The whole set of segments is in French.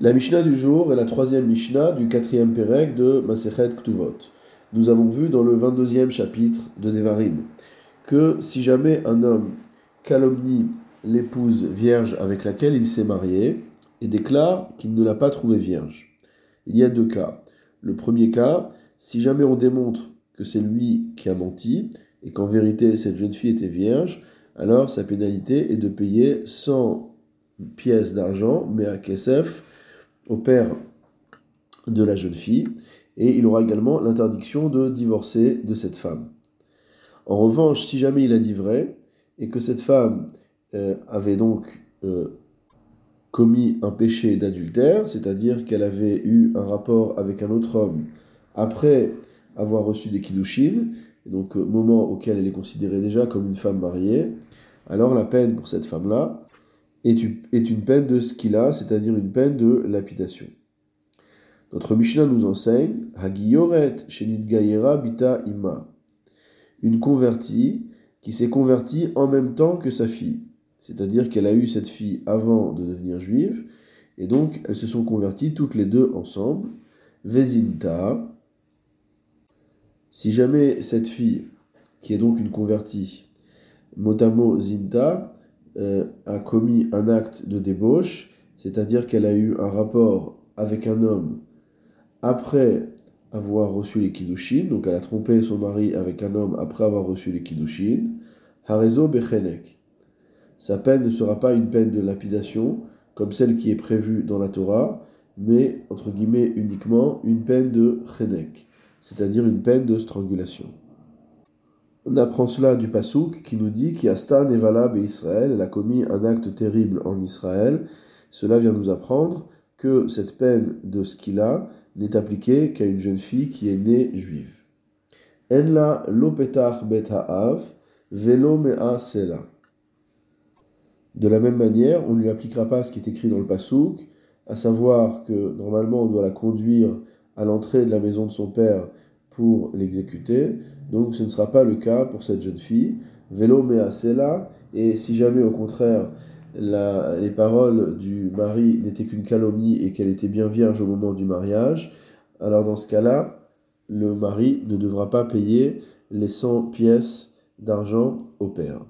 La Mishnah du jour est la troisième Mishnah du quatrième Pérec de Masechet Ktuvot. Nous avons vu dans le 22e chapitre de Devarim que si jamais un homme calomnie l'épouse vierge avec laquelle il s'est marié et déclare qu'il ne l'a pas trouvée vierge, il y a deux cas. Le premier cas, si jamais on démontre que c'est lui qui a menti et qu'en vérité cette jeune fille était vierge, alors sa pénalité est de payer 100 pièces d'argent, mais à Kesef, au père de la jeune fille, et il aura également l'interdiction de divorcer de cette femme. En revanche, si jamais il a dit vrai, et que cette femme euh, avait donc euh, commis un péché d'adultère, c'est-à-dire qu'elle avait eu un rapport avec un autre homme après avoir reçu des kiddushin, donc au moment auquel elle est considérée déjà comme une femme mariée, alors la peine pour cette femme-là est une peine de skila, c'est-à-dire une peine de lapidation. Notre Mishnah nous enseigne Hagiyoret Shenit Gayera Bita Ima. Une convertie qui s'est convertie en même temps que sa fille. C'est-à-dire qu'elle a eu cette fille avant de devenir juive, et donc elles se sont converties toutes les deux ensemble. Vezinta. Si jamais cette fille, qui est donc une convertie, motamo zinta, a commis un acte de débauche, c'est-à-dire qu'elle a eu un rapport avec un homme après avoir reçu les kiddushin, donc elle a trompé son mari avec un homme après avoir reçu les kiddushin, harezo bechenek. Sa peine ne sera pas une peine de lapidation, comme celle qui est prévue dans la Torah, mais, entre guillemets, uniquement une peine de chenek, c'est-à-dire une peine de strangulation. On apprend cela du Passouk qui nous dit qu'Iastan Evala et Israël, elle a commis un acte terrible en Israël. Cela vient nous apprendre que cette peine de skila n'est appliquée qu'à une jeune fille qui est née juive. Enla lopetach bet ha'av, velo mea sela. De la même manière, on ne lui appliquera pas ce qui est écrit dans le Passouk, à savoir que normalement on doit la conduire à l'entrée de la maison de son père pour l'exécuter. Donc ce ne sera pas le cas pour cette jeune fille. Vélo mea sela, et si jamais au contraire les paroles du mari n'étaient qu'une calomnie et qu'elle était bien vierge au moment du mariage, alors dans ce cas-là, le mari ne devra pas payer les 100 pièces d'argent au père.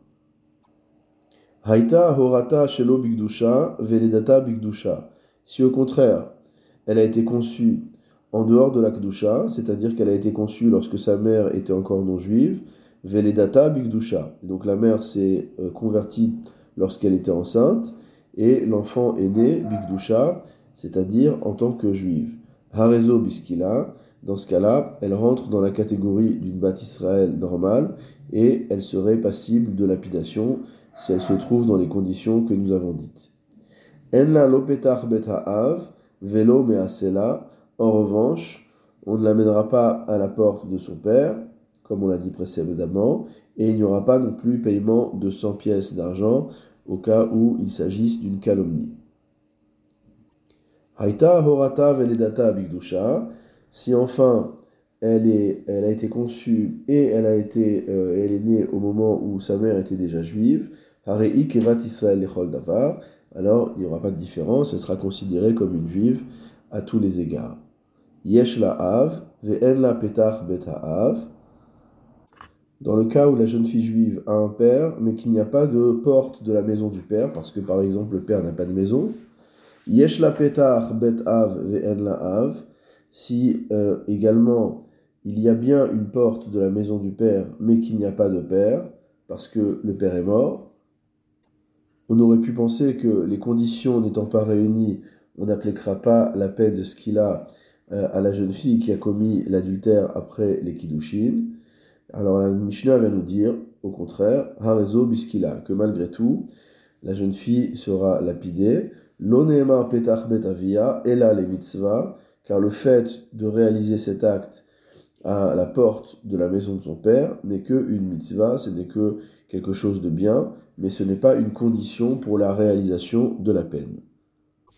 Haïta horata shelo bigdusha veledata bigdusha. Si au contraire, elle a été conçue en dehors de la Kdusha, c'est-à-dire qu'elle a été conçue lorsque sa mère était encore non juive, Veledata Bigdusha. Donc la mère s'est euh, convertie lorsqu'elle était enceinte, et l'enfant est né Bigdusha, c'est-à-dire en tant que juive. Harezo Biskila, dans ce cas-là, elle rentre dans la catégorie d'une bat Israël normale, et elle serait passible de lapidation si elle se trouve dans les conditions que nous avons dites. Enla lopetach bet ha'av, velo en revanche, on ne l'amènera pas à la porte de son père, comme on l'a dit précédemment, et il n'y aura pas non plus paiement de 100 pièces d'argent au cas où il s'agisse d'une calomnie. Haïta horata veledata bigdusha, si enfin elle, est, elle a été conçue et elle, a été, euh, est née au moment où sa mère était déjà juive, alors il n'y aura pas de différence, elle sera considérée comme une juive à tous les égards. Yesh la av, ve'en la petach bet. Dans le cas où la jeune fille juive a un père, mais qu'il n'y a pas de porte de la maison du père, parce que par exemple le père n'a pas de maison, Yesh la petach bet av ve'en la av. Si euh, également il y a bien une porte de la maison du père, mais qu'il n'y a pas de père, parce que le père est mort, on aurait pu penser que les conditions n'étant pas réunies, on n'appliquera pas la peine de ce qu'il a à la jeune fille qui a commis l'adultère après les Kiddushin. Alors la Mishnah vient nous dire, au contraire, Harezo biskila, que malgré tout, la jeune fille sera lapidée. L'onema petach betavia, et là les mitzvahs, car le fait de réaliser cet acte à la porte de la maison de son père n'est que une mitzvah, ce n'est que quelque chose de bien, mais ce n'est pas une condition pour la réalisation de la peine.